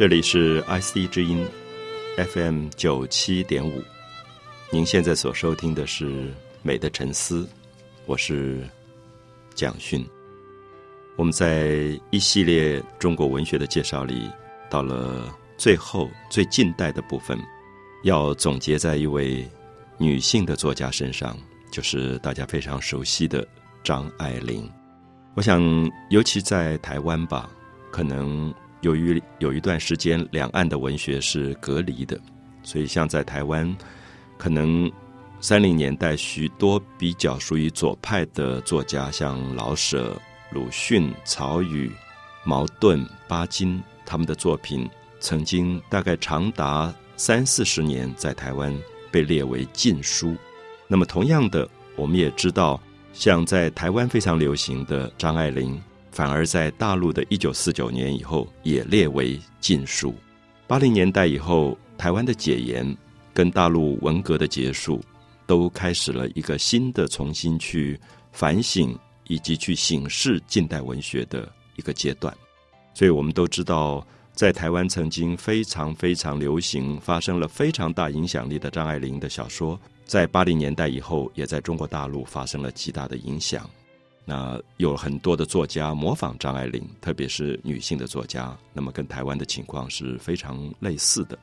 这里是 IC 之音 FM 九七点五，您现在所收听的是《美的沉思》，我是蒋勋。我们在一系列中国文学的介绍里，到了最后最近代的部分，要总结在一位女性的作家身上，就是大家非常熟悉的张爱玲。我想，尤其在台湾吧，可能。由于有一段时间两岸的文学是隔离的，所以像在台湾，可能三零年代许多比较属于左派的作家，像老舍、鲁迅、曹禺、茅盾、巴金，他们的作品曾经大概长达三四十年在台湾被列为禁书。那么同样的，我们也知道，像在台湾非常流行的张爱玲。反而在大陆的一九四九年以后也列为禁书。八零年代以后，台湾的解严跟大陆文革的结束，都开始了一个新的重新去反省以及去审视近代文学的一个阶段。所以我们都知道，在台湾曾经非常非常流行、发生了非常大影响力的张爱玲的小说，在八零年代以后，也在中国大陆发生了极大的影响。那有很多的作家模仿张爱玲，特别是女性的作家，那么跟台湾的情况是非常类似的。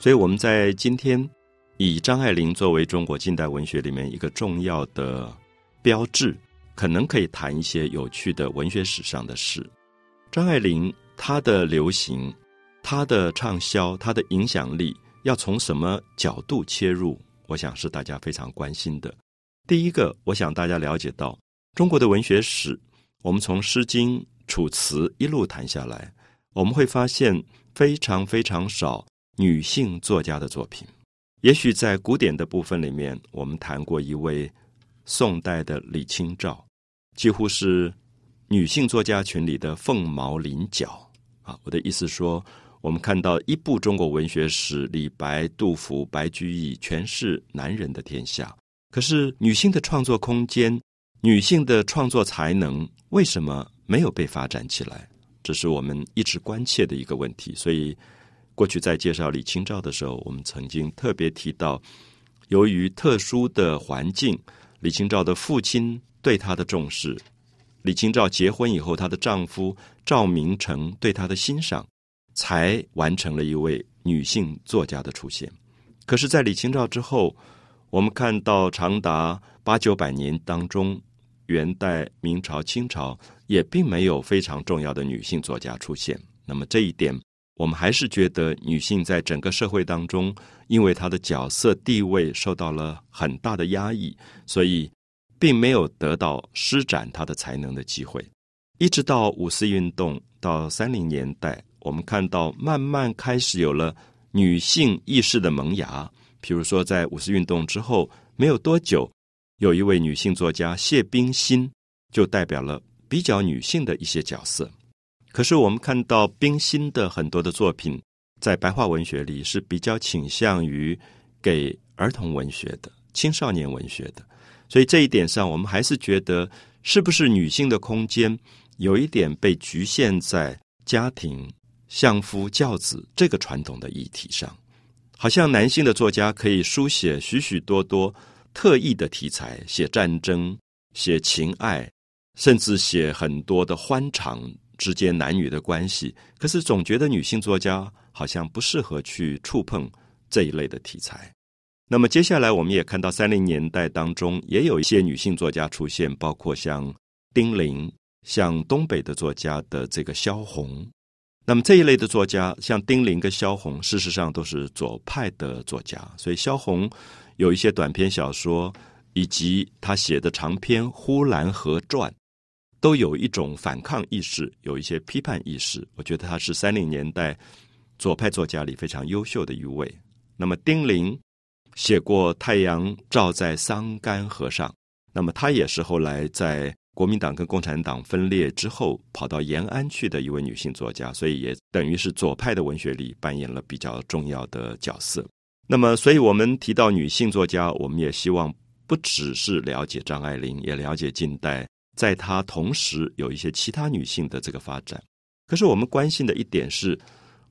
所以我们在今天以张爱玲作为中国近代文学里面一个重要的标志，可能可以谈一些有趣的文学史上的事。张爱玲她的流行、她的畅销、她的影响力，要从什么角度切入？我想是大家非常关心的。第一个，我想大家了解到。中国的文学史，我们从《诗经》《楚辞》一路谈下来，我们会发现非常非常少女性作家的作品。也许在古典的部分里面，我们谈过一位宋代的李清照，几乎是女性作家群里的凤毛麟角啊。我的意思说，我们看到一部中国文学史，李白、杜甫、白居易全是男人的天下，可是女性的创作空间。女性的创作才能为什么没有被发展起来？这是我们一直关切的一个问题。所以，过去在介绍李清照的时候，我们曾经特别提到，由于特殊的环境，李清照的父亲对她的重视，李清照结婚以后，她的丈夫赵明诚对她的欣赏，才完成了一位女性作家的出现。可是，在李清照之后，我们看到长达八九百年当中。元代、明朝、清朝也并没有非常重要的女性作家出现。那么这一点，我们还是觉得女性在整个社会当中，因为她的角色地位受到了很大的压抑，所以并没有得到施展她的才能的机会。一直到五四运动到三零年代，我们看到慢慢开始有了女性意识的萌芽。比如说，在五四运动之后没有多久。有一位女性作家谢冰心，就代表了比较女性的一些角色。可是我们看到冰心的很多的作品，在白话文学里是比较倾向于给儿童文学的、青少年文学的。所以这一点上，我们还是觉得，是不是女性的空间有一点被局限在家庭、相夫教子这个传统的议题上？好像男性的作家可以书写许许多多。特异的题材，写战争，写情爱，甚至写很多的欢场之间男女的关系。可是总觉得女性作家好像不适合去触碰这一类的题材。那么接下来，我们也看到三零年代当中也有一些女性作家出现，包括像丁玲，像东北的作家的这个萧红。那么这一类的作家，像丁玲跟萧红，事实上都是左派的作家，所以萧红。有一些短篇小说，以及他写的长篇《呼兰河传》，都有一种反抗意识，有一些批判意识。我觉得他是三零年代左派作家里非常优秀的一位。那么丁玲写过《太阳照在桑干河上》，那么他也是后来在国民党跟共产党分裂之后跑到延安去的一位女性作家，所以也等于是左派的文学里扮演了比较重要的角色。那么，所以我们提到女性作家，我们也希望不只是了解张爱玲，也了解近代，在她同时有一些其他女性的这个发展。可是，我们关心的一点是，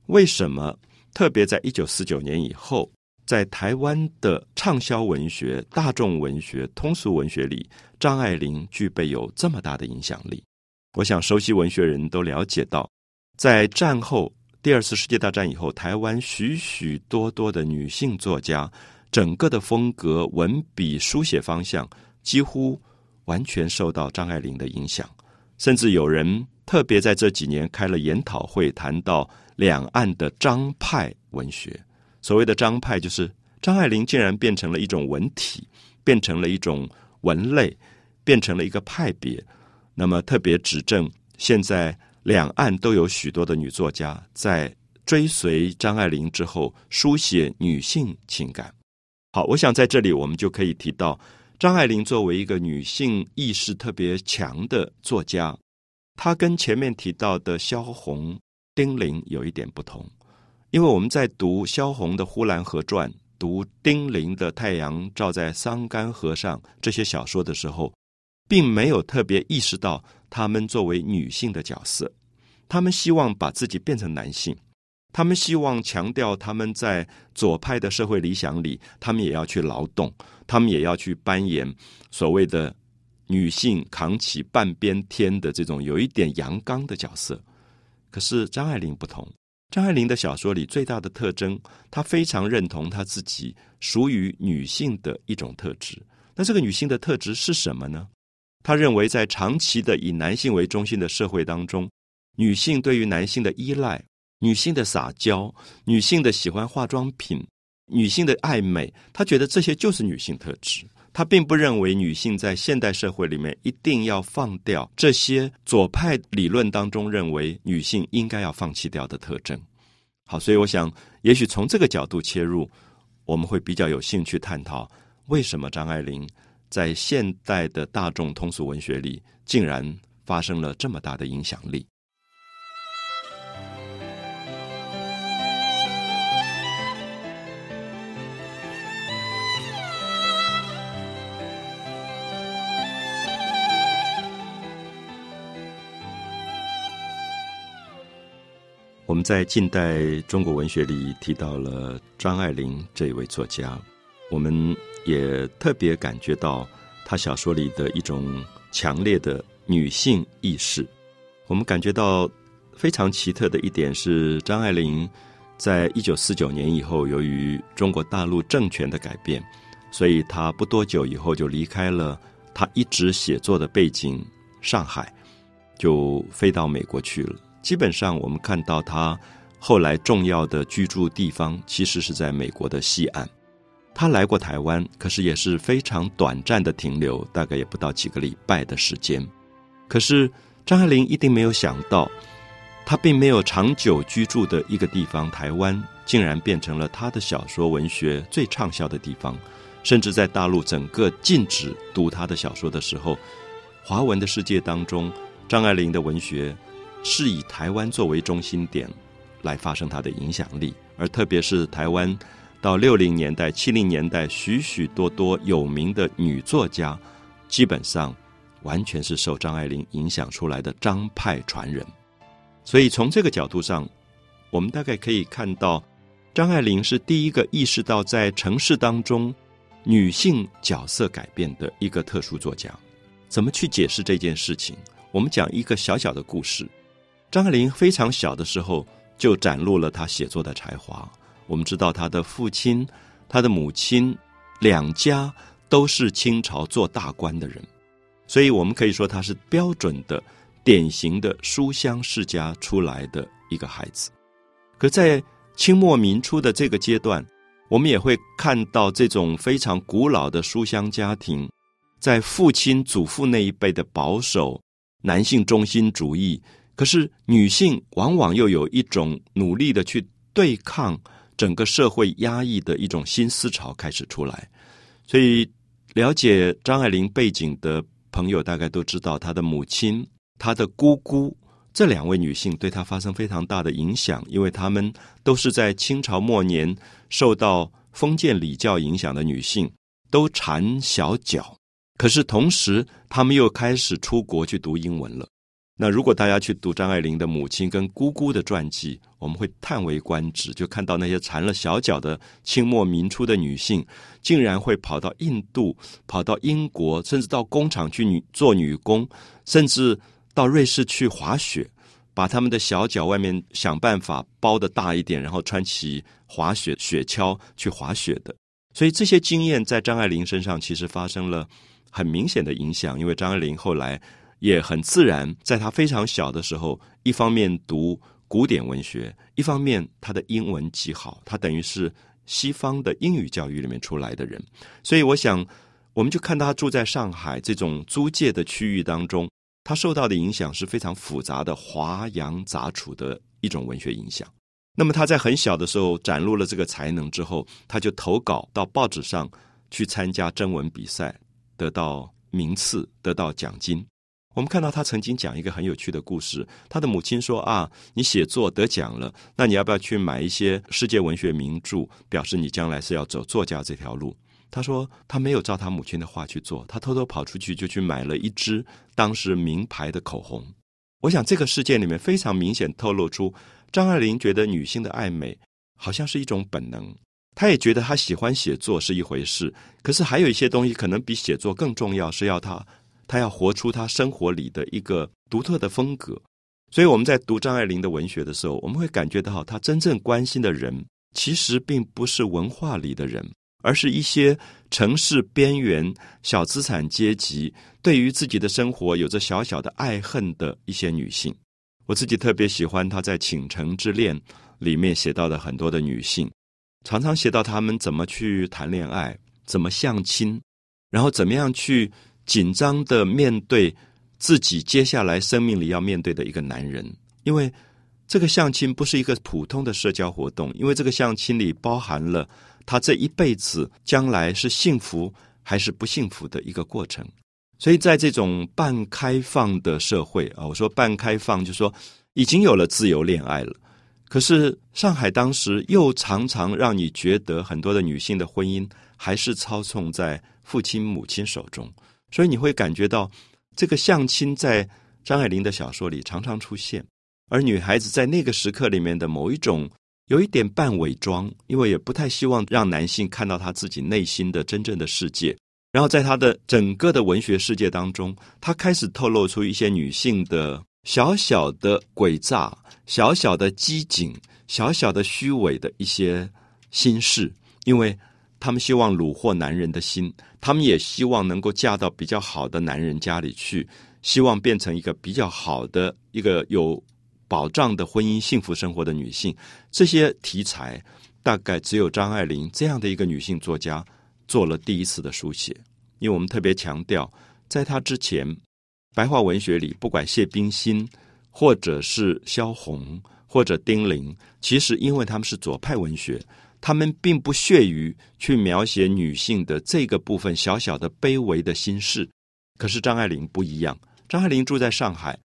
为什么特别在一九四九年以后，在台湾的畅销文学、大众文学、通俗文学里，张爱玲具备有这么大的影响力？我想，熟悉文学人都了解到，在战后第二次世界大战以后，台湾许许多多的女性作家，整个的风格、文笔、书写方向，几乎完全受到张爱玲的影响，甚至有人。特别在这几年开了研讨会，谈到两岸的张派文学。所谓的张派，就是张爱玲竟然变成了一种文体，变成了一种文类，变成了一个派别。那么特别指证，现在两岸都有许多的女作家在追随张爱玲之后，书写女性情感。好，我想在这里我们就可以提到，张爱玲作为一个女性意识特别强的作家。她跟前面提到的萧红、丁玲有一点不同，因为我们在读萧红的《呼兰河传》、读丁玲的《太阳照在桑干河上》这些小说的时候，并没有特别意识到他们作为女性的角色。他们希望把自己变成男性，他们希望强调他们在左派的社会理想里，他们也要去劳动，他们也要去扮演所谓的。女性扛起半边天的这种有一点阳刚的角色，可是张爱玲不同。张爱玲的小说里最大的特征，她非常认同她自己属于女性的一种特质。那这个女性的特质是什么呢？他认为，在长期的以男性为中心的社会当中，女性对于男性的依赖、女性的撒娇、女性的喜欢化妆品、女性的爱美，他觉得这些就是女性特质。他并不认为女性在现代社会里面一定要放掉这些左派理论当中认为女性应该要放弃掉的特征。好，所以我想，也许从这个角度切入，我们会比较有兴趣探讨为什么张爱玲在现代的大众通俗文学里竟然发生了这么大的影响力。我们在近代中国文学里提到了张爱玲这位作家，我们也特别感觉到她小说里的一种强烈的女性意识。我们感觉到非常奇特的一点是，张爱玲在一九四九年以后，由于中国大陆政权的改变，所以她不多久以后就离开了她一直写作的背景上海，就飞到美国去了。基本上，我们看到他后来重要的居住地方，其实是在美国的西岸。他来过台湾，可是也是非常短暂的停留，大概也不到几个礼拜的时间。可是张爱玲一定没有想到，他并没有长久居住的一个地方——台湾，竟然变成了他的小说文学最畅销的地方。甚至在大陆整个禁止读他的小说的时候，华文的世界当中，张爱玲的文学。是以台湾作为中心点来发生它的影响力，而特别是台湾到六零年代、七零年代，许许多多有名的女作家，基本上完全是受张爱玲影响出来的张派传人。所以从这个角度上，我们大概可以看到，张爱玲是第一个意识到在城市当中女性角色改变的一个特殊作家。怎么去解释这件事情？我们讲一个小小的故事。张爱玲非常小的时候就展露了她写作的才华。我们知道，他的父亲、他的母亲两家都是清朝做大官的人，所以我们可以说他是标准的、典型的书香世家出来的一个孩子。可在清末民初的这个阶段，我们也会看到这种非常古老的书香家庭，在父亲、祖父那一辈的保守男性中心主义。可是，女性往往又有一种努力的去对抗整个社会压抑的一种新思潮开始出来。所以，了解张爱玲背景的朋友大概都知道，她的母亲、她的姑姑这两位女性对她发生非常大的影响，因为她们都是在清朝末年受到封建礼教影响的女性，都缠小脚。可是同时，她们又开始出国去读英文了。那如果大家去读张爱玲的母亲跟姑姑的传记，我们会叹为观止，就看到那些缠了小脚的清末民初的女性，竟然会跑到印度、跑到英国，甚至到工厂去女做女工，甚至到瑞士去滑雪，把他们的小脚外面想办法包的大一点，然后穿起滑雪雪橇去滑雪的。所以这些经验在张爱玲身上其实发生了很明显的影响，因为张爱玲后来。也很自然，在他非常小的时候，一方面读古典文学，一方面他的英文极好，他等于是西方的英语教育里面出来的人。所以，我想，我们就看他住在上海这种租界的区域当中，他受到的影响是非常复杂的、华洋杂处的一种文学影响。那么，他在很小的时候展露了这个才能之后，他就投稿到报纸上去参加征文比赛，得到名次，得到奖金。我们看到他曾经讲一个很有趣的故事。他的母亲说：“啊，你写作得奖了，那你要不要去买一些世界文学名著，表示你将来是要走作家这条路？”他说他没有照他母亲的话去做，他偷偷跑出去就去买了一支当时名牌的口红。我想这个事件里面非常明显透露出张爱玲觉得女性的爱美好像是一种本能，她也觉得她喜欢写作是一回事，可是还有一些东西可能比写作更重要，是要她。他要活出他生活里的一个独特的风格，所以我们在读张爱玲的文学的时候，我们会感觉到，他真正关心的人其实并不是文化里的人，而是一些城市边缘小资产阶级，对于自己的生活有着小小的爱恨的一些女性。我自己特别喜欢他在《倾城之恋》里面写到的很多的女性，常常写到她们怎么去谈恋爱，怎么相亲，然后怎么样去。紧张的面对自己接下来生命里要面对的一个男人，因为这个相亲不是一个普通的社交活动，因为这个相亲里包含了他这一辈子将来是幸福还是不幸福的一个过程。所以在这种半开放的社会啊，我说半开放，就说已经有了自由恋爱了，可是上海当时又常常让你觉得很多的女性的婚姻还是操纵在父亲母亲手中。所以你会感觉到，这个相亲在张爱玲的小说里常常出现，而女孩子在那个时刻里面的某一种有一点半伪装，因为也不太希望让男性看到她自己内心的真正的世界。然后在她的整个的文学世界当中，她开始透露出一些女性的小小的诡诈、小小的机警、小小的虚伪的一些心事，因为。他们希望虏获男人的心，他们也希望能够嫁到比较好的男人家里去，希望变成一个比较好的、一个有保障的婚姻幸福生活的女性。这些题材大概只有张爱玲这样的一个女性作家做了第一次的书写。因为我们特别强调，在她之前，白话文学里，不管谢冰心，或者是萧红，或者丁玲，其实因为他们是左派文学。他们并不屑于去描写女性的这个部分小小的卑微的心事，可是张爱玲不一样。张爱玲住在上海，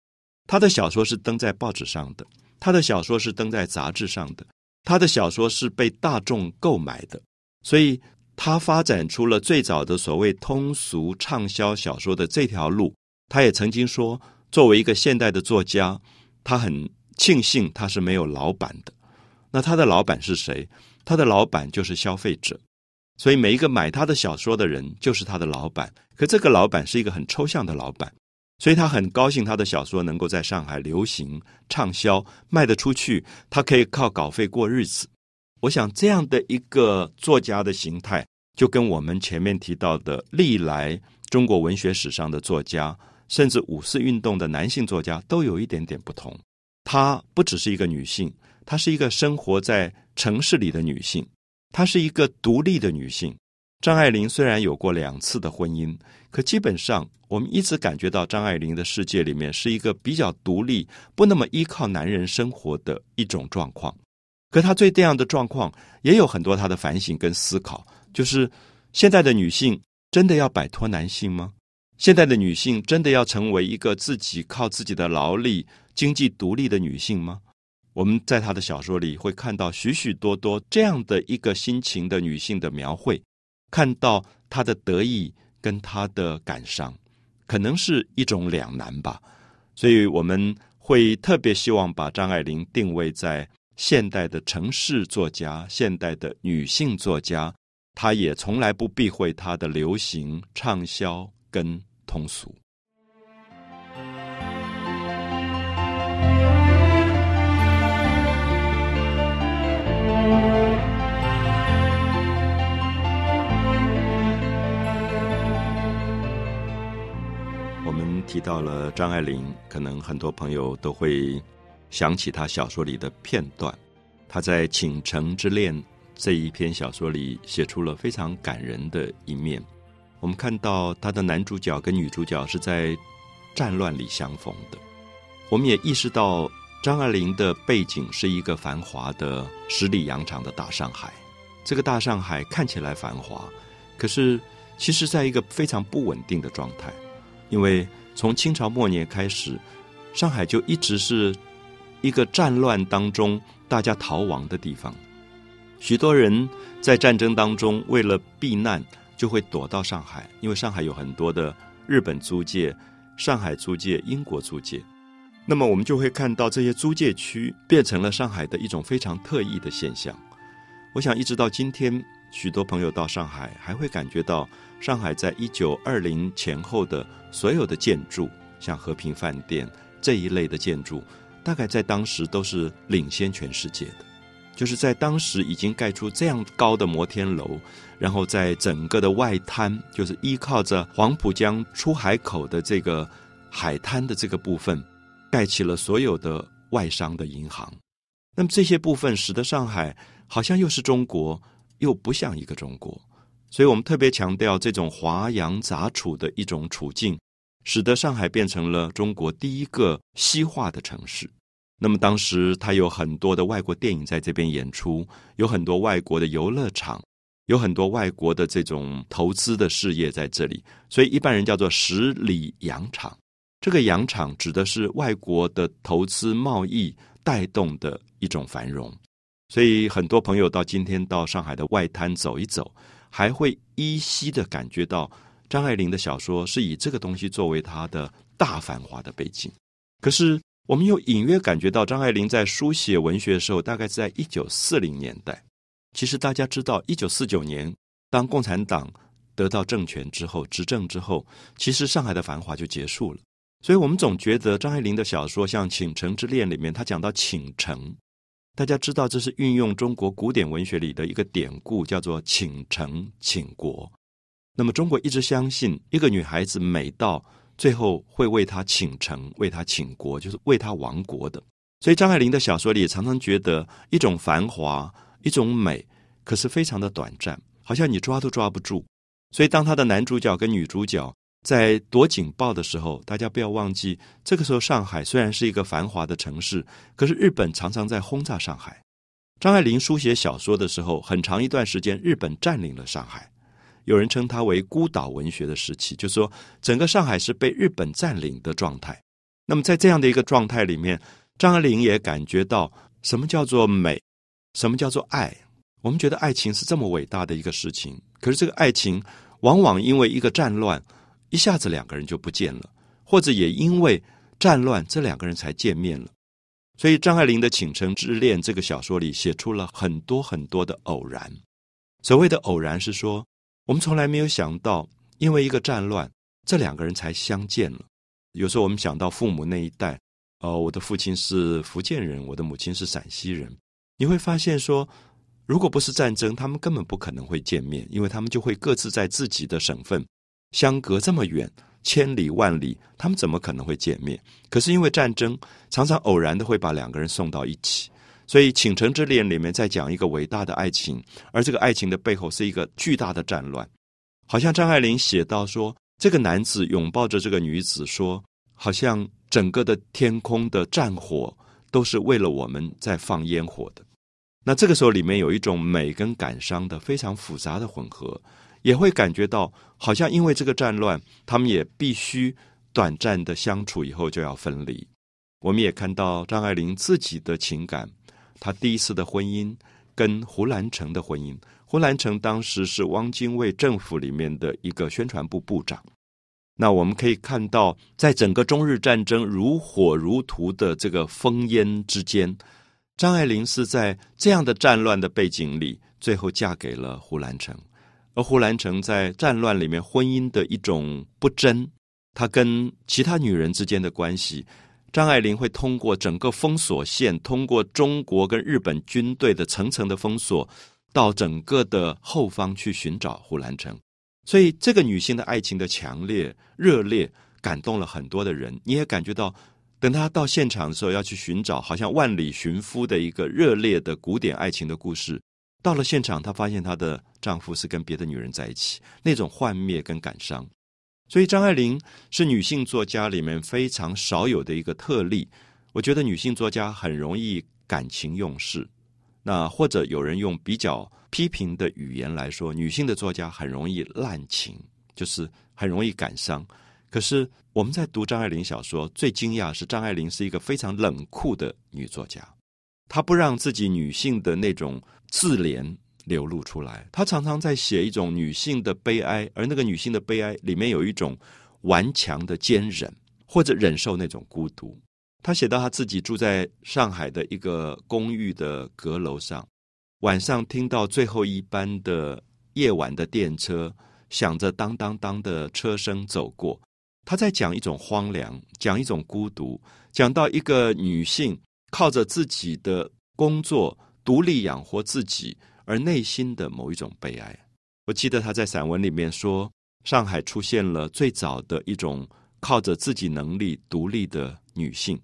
她的小说是登在报纸上的，她的小说是登在杂志上的，她的小说是被大众购买的，所以她发展出了最早的所谓通俗畅销小说的这条路。她也曾经说，作为一个现代的作家，她很庆幸她是没有老板的。那她的老板是谁？他的老板就是消费者，所以每一个买他的小说的人就是他的老板。可这个老板是一个很抽象的老板，所以他很高兴他的小说能够在上海流行、畅销、卖得出去，他可以靠稿费过日子。我想这样的一个作家的形态，就跟我们前面提到的历来中国文学史上的作家，甚至五四运动的男性作家都有一点点不同。她不只是一个女性，她是一个生活在。城市里的女性，她是一个独立的女性。张爱玲虽然有过两次的婚姻，可基本上我们一直感觉到张爱玲的世界里面是一个比较独立、不那么依靠男人生活的一种状况。可她对这样的状况也有很多她的反省跟思考，就是现在的女性真的要摆脱男性吗？现在的女性真的要成为一个自己靠自己的劳力、经济独立的女性吗？我们在他的小说里会看到许许多多这样的一个心情的女性的描绘，看到她的得意跟她的感伤，可能是一种两难吧。所以我们会特别希望把张爱玲定位在现代的城市作家、现代的女性作家。她也从来不避讳她的流行、畅销跟通俗。提到了张爱玲，可能很多朋友都会想起她小说里的片段。她在《倾城之恋》这一篇小说里写出了非常感人的一面。我们看到她的男主角跟女主角是在战乱里相逢的。我们也意识到张爱玲的背景是一个繁华的十里洋场的大上海。这个大上海看起来繁华，可是其实在一个非常不稳定的状态，因为。从清朝末年开始，上海就一直是一个战乱当中大家逃亡的地方。许多人在战争当中为了避难，就会躲到上海，因为上海有很多的日本租界、上海租界、英国租界。那么我们就会看到这些租界区变成了上海的一种非常特异的现象。我想一直到今天，许多朋友到上海还会感觉到。上海在一九二零前后的所有的建筑，像和平饭店这一类的建筑，大概在当时都是领先全世界的。就是在当时已经盖出这样高的摩天楼，然后在整个的外滩，就是依靠着黄浦江出海口的这个海滩的这个部分，盖起了所有的外商的银行。那么这些部分使得上海好像又是中国，又不像一个中国。所以我们特别强调这种华洋杂处的一种处境，使得上海变成了中国第一个西化的城市。那么当时它有很多的外国电影在这边演出，有很多外国的游乐场，有很多外国的这种投资的事业在这里。所以一般人叫做十里洋场。这个洋场指的是外国的投资贸易带动的一种繁荣。所以很多朋友到今天到上海的外滩走一走。还会依稀的感觉到张爱玲的小说是以这个东西作为她的大繁华的背景，可是我们又隐约感觉到张爱玲在书写文学的时候，大概是在一九四零年代。其实大家知道，一九四九年当共产党得到政权之后，执政之后，其实上海的繁华就结束了。所以我们总觉得张爱玲的小说，像《倾城之恋》里面，她讲到倾城。大家知道，这是运用中国古典文学里的一个典故，叫做“倾城倾国”。那么，中国一直相信，一个女孩子美到最后会为她倾城、为她倾国，就是为她亡国的。所以，张爱玲的小说里常常觉得一种繁华、一种美，可是非常的短暂，好像你抓都抓不住。所以，当她的男主角跟女主角。在躲警报的时候，大家不要忘记，这个时候上海虽然是一个繁华的城市，可是日本常常在轰炸上海。张爱玲书写小说的时候，很长一段时间日本占领了上海，有人称它为孤岛文学的时期，就说整个上海是被日本占领的状态。那么在这样的一个状态里面，张爱玲也感觉到什么叫做美，什么叫做爱。我们觉得爱情是这么伟大的一个事情，可是这个爱情往往因为一个战乱。一下子两个人就不见了，或者也因为战乱，这两个人才见面了。所以张爱玲的《倾城之恋》这个小说里写出了很多很多的偶然。所谓的偶然是说，我们从来没有想到，因为一个战乱，这两个人才相见了。有时候我们想到父母那一代，哦，我的父亲是福建人，我的母亲是陕西人，你会发现说，如果不是战争，他们根本不可能会见面，因为他们就会各自在自己的省份。相隔这么远，千里万里，他们怎么可能会见面？可是因为战争，常常偶然的会把两个人送到一起。所以《倾城之恋》里面在讲一个伟大的爱情，而这个爱情的背后是一个巨大的战乱。好像张爱玲写到说，这个男子拥抱着这个女子，说，好像整个的天空的战火都是为了我们在放烟火的。那这个时候里面有一种美跟感伤的非常复杂的混合。也会感觉到，好像因为这个战乱，他们也必须短暂的相处，以后就要分离。我们也看到张爱玲自己的情感，她第一次的婚姻跟胡兰成的婚姻。胡兰成当时是汪精卫政府里面的一个宣传部部长，那我们可以看到，在整个中日战争如火如荼的这个烽烟之间，张爱玲是在这样的战乱的背景里，最后嫁给了胡兰成。而胡兰成在战乱里面婚姻的一种不贞，他跟其他女人之间的关系，张爱玲会通过整个封锁线，通过中国跟日本军队的层层的封锁，到整个的后方去寻找胡兰成。所以，这个女性的爱情的强烈、热烈，感动了很多的人。你也感觉到，等她到现场的时候，要去寻找好像万里寻夫的一个热烈的古典爱情的故事。到了现场，她发现她的丈夫是跟别的女人在一起，那种幻灭跟感伤。所以，张爱玲是女性作家里面非常少有的一个特例。我觉得女性作家很容易感情用事，那或者有人用比较。批评的语言来说，女性的作家很容易滥情，就是很容易感伤。可是我们在读张爱玲小说，最惊讶是张爱玲是一个非常冷酷的女作家，她不让自己女性的那种自怜流露出来。她常常在写一种女性的悲哀，而那个女性的悲哀里面有一种顽强的坚忍，或者忍受那种孤独。她写到她自己住在上海的一个公寓的阁楼上。晚上听到最后一班的夜晚的电车，响着当当当的车声走过，他在讲一种荒凉，讲一种孤独，讲到一个女性靠着自己的工作独立养活自己，而内心的某一种悲哀。我记得他在散文里面说，上海出现了最早的一种靠着自己能力独立的女性，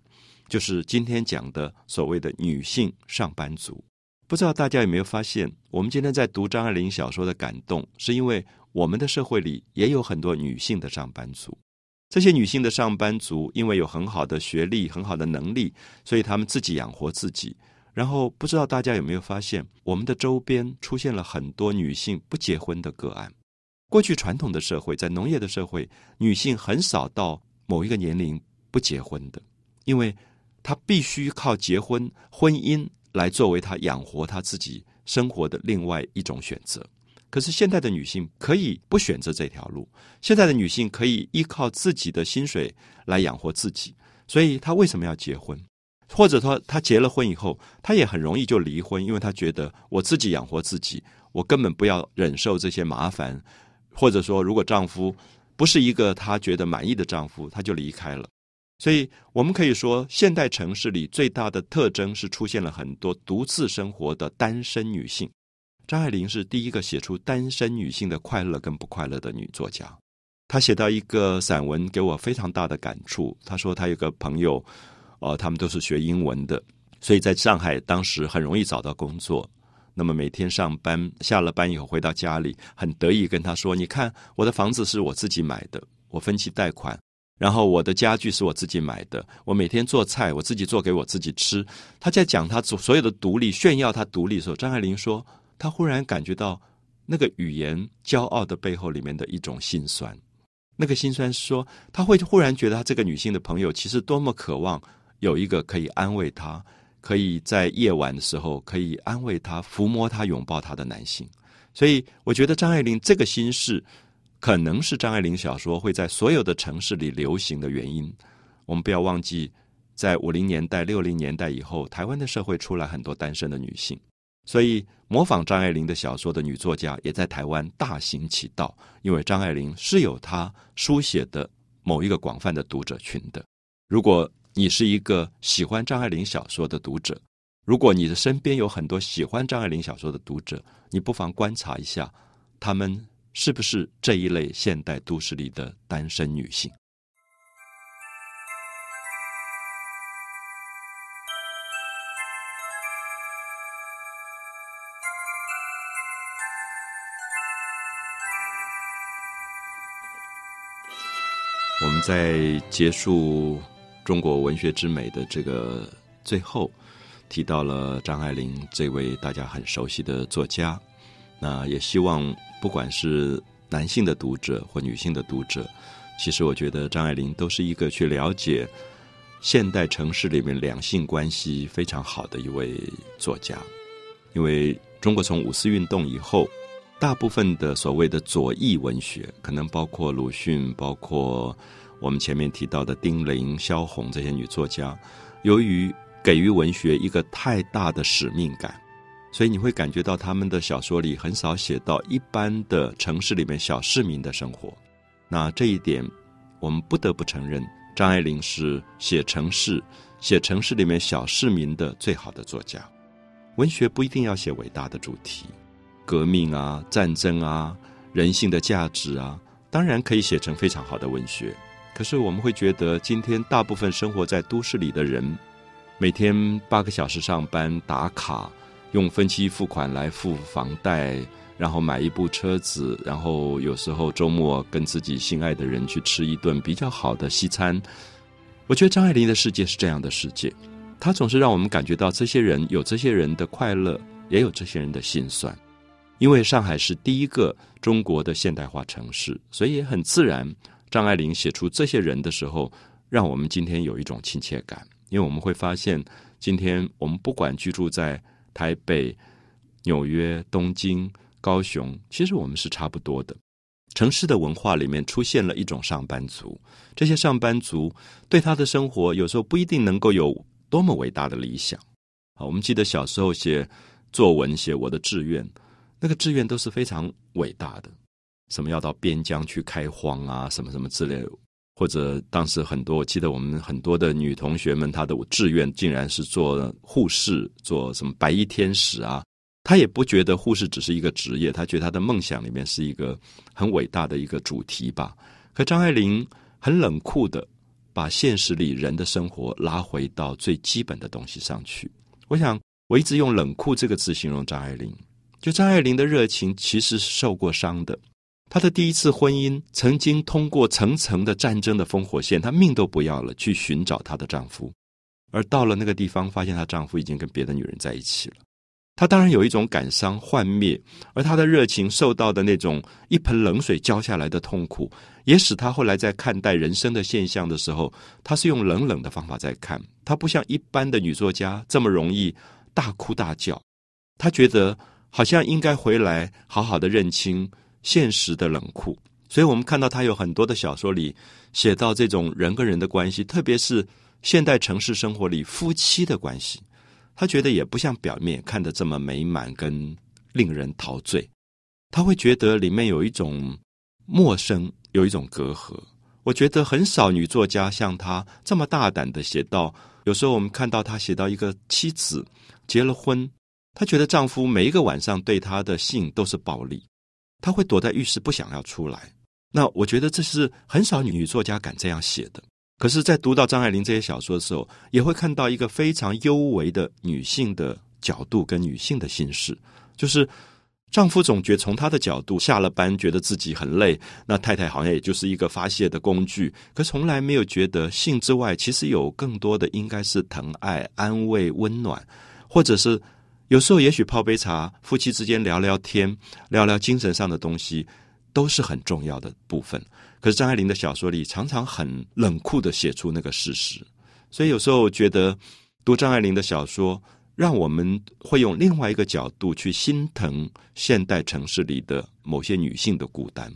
就是今天讲的所谓的女性上班族。不知道大家有没有发现，我们今天在读张爱玲小说的感动，是因为我们的社会里也有很多女性的上班族。这些女性的上班族，因为有很好的学历、很好的能力，所以她们自己养活自己。然后，不知道大家有没有发现，我们的周边出现了很多女性不结婚的个案。过去传统的社会，在农业的社会，女性很少到某一个年龄不结婚的，因为她必须靠结婚、婚姻。来作为她养活她自己生活的另外一种选择。可是现在的女性可以不选择这条路，现在的女性可以依靠自己的薪水来养活自己。所以她为什么要结婚？或者说她结了婚以后，她也很容易就离婚，因为她觉得我自己养活自己，我根本不要忍受这些麻烦。或者说，如果丈夫不是一个她觉得满意的丈夫，她就离开了。所以，我们可以说，现代城市里最大的特征是出现了很多独自生活的单身女性。张爱玲是第一个写出单身女性的快乐跟不快乐的女作家。她写到一个散文，给我非常大的感触。她说，她有个朋友，呃，他们都是学英文的，所以在上海当时很容易找到工作。那么每天上班，下了班以后回到家里，很得意跟他说：“你看，我的房子是我自己买的，我分期贷款。”然后我的家具是我自己买的，我每天做菜我自己做给我自己吃。他在讲他所有的独立炫耀他独立的时候，张爱玲说，他忽然感觉到那个语言骄傲的背后里面的一种心酸。那个心酸是说，他会忽然觉得他这个女性的朋友其实多么渴望有一个可以安慰他，可以在夜晚的时候可以安慰他、抚摸他、拥抱他的男性。所以我觉得张爱玲这个心事。可能是张爱玲小说会在所有的城市里流行的原因。我们不要忘记，在五零年代、六零年代以后，台湾的社会出来很多单身的女性，所以模仿张爱玲的小说的女作家也在台湾大行其道。因为张爱玲是有她书写的某一个广泛的读者群的。如果你是一个喜欢张爱玲小说的读者，如果你的身边有很多喜欢张爱玲小说的读者，你不妨观察一下他们。是不是这一类现代都市里的单身女性？在结束中国文学之美的这个最后，提到了张爱玲这位大家很熟悉的作家。那也希望，不管是男性的读者或女性的读者，其实我觉得张爱玲都是一个去了解现代城市里面两性关系非常好的一位作家。因为中国从五四运动以后，大部分的所谓的左翼文学，可能包括鲁迅，包括我们前面提到的丁玲、萧红这些女作家，由于给予文学一个太大的使命感，所以你会感觉到他们的小说里很少写到一般的城市里面小市民的生活。那这一点，我们不得不承认，张爱玲是写城市、写城市里面小市民的最好的作家。文学不一定要写伟大的主题。革命啊，战争啊，人性的价值啊，当然可以写成非常好的文学。可是我们会觉得，今天大部分生活在都市里的人，每天八个小时上班打卡，用分期付款来付房贷，然后买一部车子，然后有时候周末跟自己心爱的人去吃一顿比较好的西餐。我觉得张爱玲的世界是这样的世界，她总是让我们感觉到这些人有这些人的快乐，也有这些人的心酸。因为上海是第一个中国的现代化城市，所以也很自然。张爱玲写出这些人的时候，让我们今天有一种亲切感。因为我们会发现，今天我们不管居住在台北、纽约、东京、高雄，其实我们是差不多的。城市的文化里面出现了一种上班族，这些上班族对他的生活有时候不一定能够有多么伟大的理想。好，我们记得小时候写作文，写我的志愿。那个志愿都是非常伟大的，什么要到边疆去开荒啊，什么什么之类，或者当时很多，我记得我们很多的女同学们，她的志愿竟然是做护士，做什么白衣天使啊。她也不觉得护士只是一个职业，她觉得她的梦想里面是一个很伟大的一个主题吧。可张爱玲很冷酷的把现实里人的生活拉回到最基本的东西上去。我想我一直用冷酷这个字形容张爱玲。就张爱玲的热情其实是受过伤的，她的第一次婚姻曾经通过层层的战争的烽火线，她命都不要了去寻找她的丈夫，而到了那个地方，发现她丈夫已经跟别的女人在一起了。她当然有一种感伤幻灭，而她的热情受到的那种一盆冷水浇下来的痛苦，也使她后来在看待人生的现象的时候，她是用冷冷的方法在看，她不像一般的女作家这么容易大哭大叫，她觉得。好像应该回来好好的认清现实的冷酷，所以我们看到他有很多的小说里写到这种人跟人的关系，特别是现代城市生活里夫妻的关系，他觉得也不像表面看的这么美满跟令人陶醉，他会觉得里面有一种陌生，有一种隔阂。我觉得很少女作家像他这么大胆的写到，有时候我们看到他写到一个妻子结了婚。她觉得丈夫每一个晚上对她的性都是暴力，她会躲在浴室不想要出来。那我觉得这是很少女作家敢这样写的。可是，在读到张爱玲这些小说的时候，也会看到一个非常幽微的女性的角度跟女性的心事，就是丈夫总觉从他的角度下了班觉得自己很累，那太太好像也就是一个发泄的工具，可从来没有觉得性之外其实有更多的应该是疼爱、安慰、温暖，或者是。有时候，也许泡杯茶，夫妻之间聊聊天，聊聊精神上的东西，都是很重要的部分。可是张爱玲的小说里，常常很冷酷的写出那个事实。所以有时候，觉得读张爱玲的小说，让我们会用另外一个角度去心疼现代城市里的某些女性的孤单。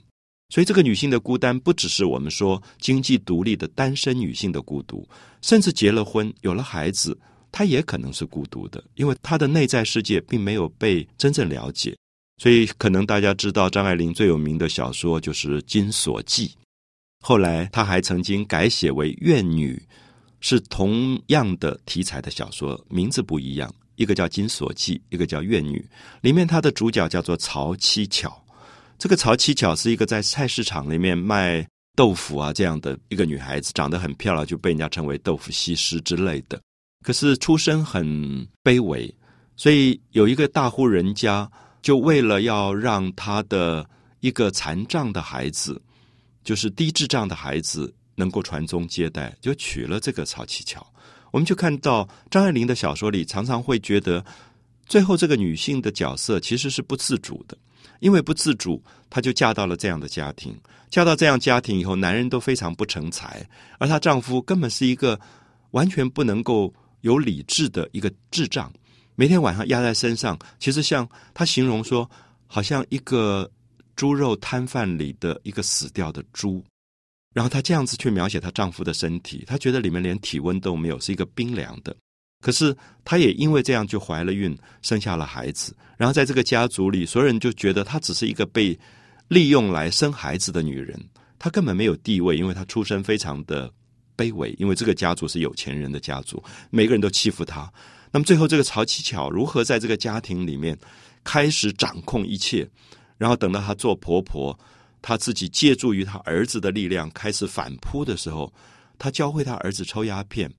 所以，这个女性的孤单，不只是我们说经济独立的单身女性的孤独，甚至结了婚，有了孩子。他也可能是孤独的，因为他的内在世界并没有被真正了解，所以可能大家知道张爱玲最有名的小说就是《金锁记》，后来他还曾经改写为《怨女》，是同样的题材的小说，名字不一样，一个叫《金锁记》，一个叫《怨女》。里面他的主角叫做曹七巧，这个曹七巧是一个在菜市场里面卖豆腐啊这样的一个女孩子，长得很漂亮，就被人家称为豆腐西施之类的。可是出身很卑微，所以有一个大户人家，就为了要让他的一个残障的孩子，就是低智障的孩子，能够传宗接代，就娶了这个曹七巧。我们就看到张爱玲的小说里，常常会觉得，最后这个女性的角色其实是不自主的，因为不自主，她就嫁到了这样的家庭。嫁到这样家庭以后，男人都非常不成才，而她丈夫根本是一个完全不能够。有理智的一个智障，每天晚上压在身上。其实像他形容说，好像一个猪肉摊贩里的一个死掉的猪。然后她这样子去描写她丈夫的身体，她觉得里面连体温都没有，是一个冰凉的。可是她也因为这样就怀了孕，生下了孩子。然后在这个家族里，所有人就觉得她只是一个被利用来生孩子的女人，她根本没有地位，因为她出身非常的卑微。因为这个家族是有钱人的家族，每个人都欺负他。那么最后，这个曹七巧如何在这个家庭里面开始掌控一切？然后等到她做婆婆。她自己借助于她儿子的力量开始反扑的时候，他教会他儿子抽鸦片，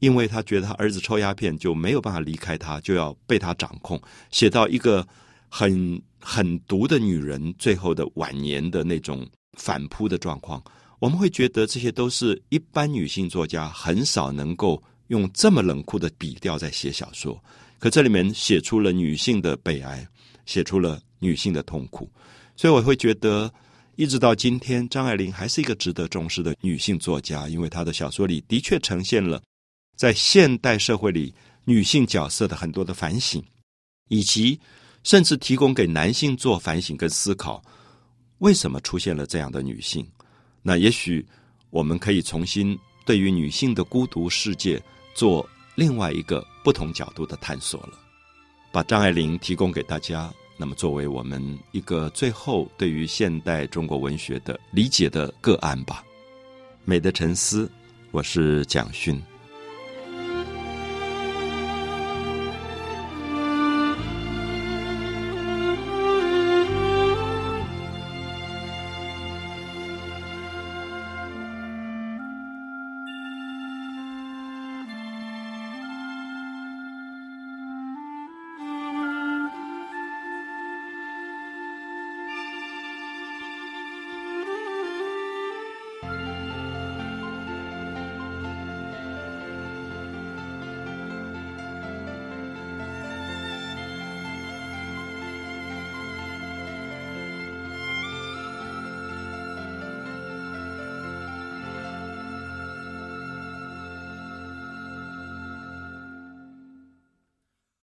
因为他觉得他儿子抽鸦片就没有办法离开他，就要被他掌控。写到一个很狠毒的女人最后的晚年的那种反扑的状况，我们会觉得这些都是一般女性作家很少能够用这么冷酷的笔调在写小说。可这里面写出了女性的悲哀，写出了女性的痛苦，所以我会觉得。一直到今天，张爱玲还是一个值得重视的女性作家，因为她的小说里的确呈现了在现代社会里女性角色的很多的反省，以及甚至提供给男性做反省跟思考：为什么出现了这样的女性？那也许我们可以重新对于女性的孤独世界做另外一个不同角度的探索了。把张爱玲提供给大家。那么，作为我们一个最后对于现代中国文学的理解的个案吧，《美的沉思》，我是蒋勋。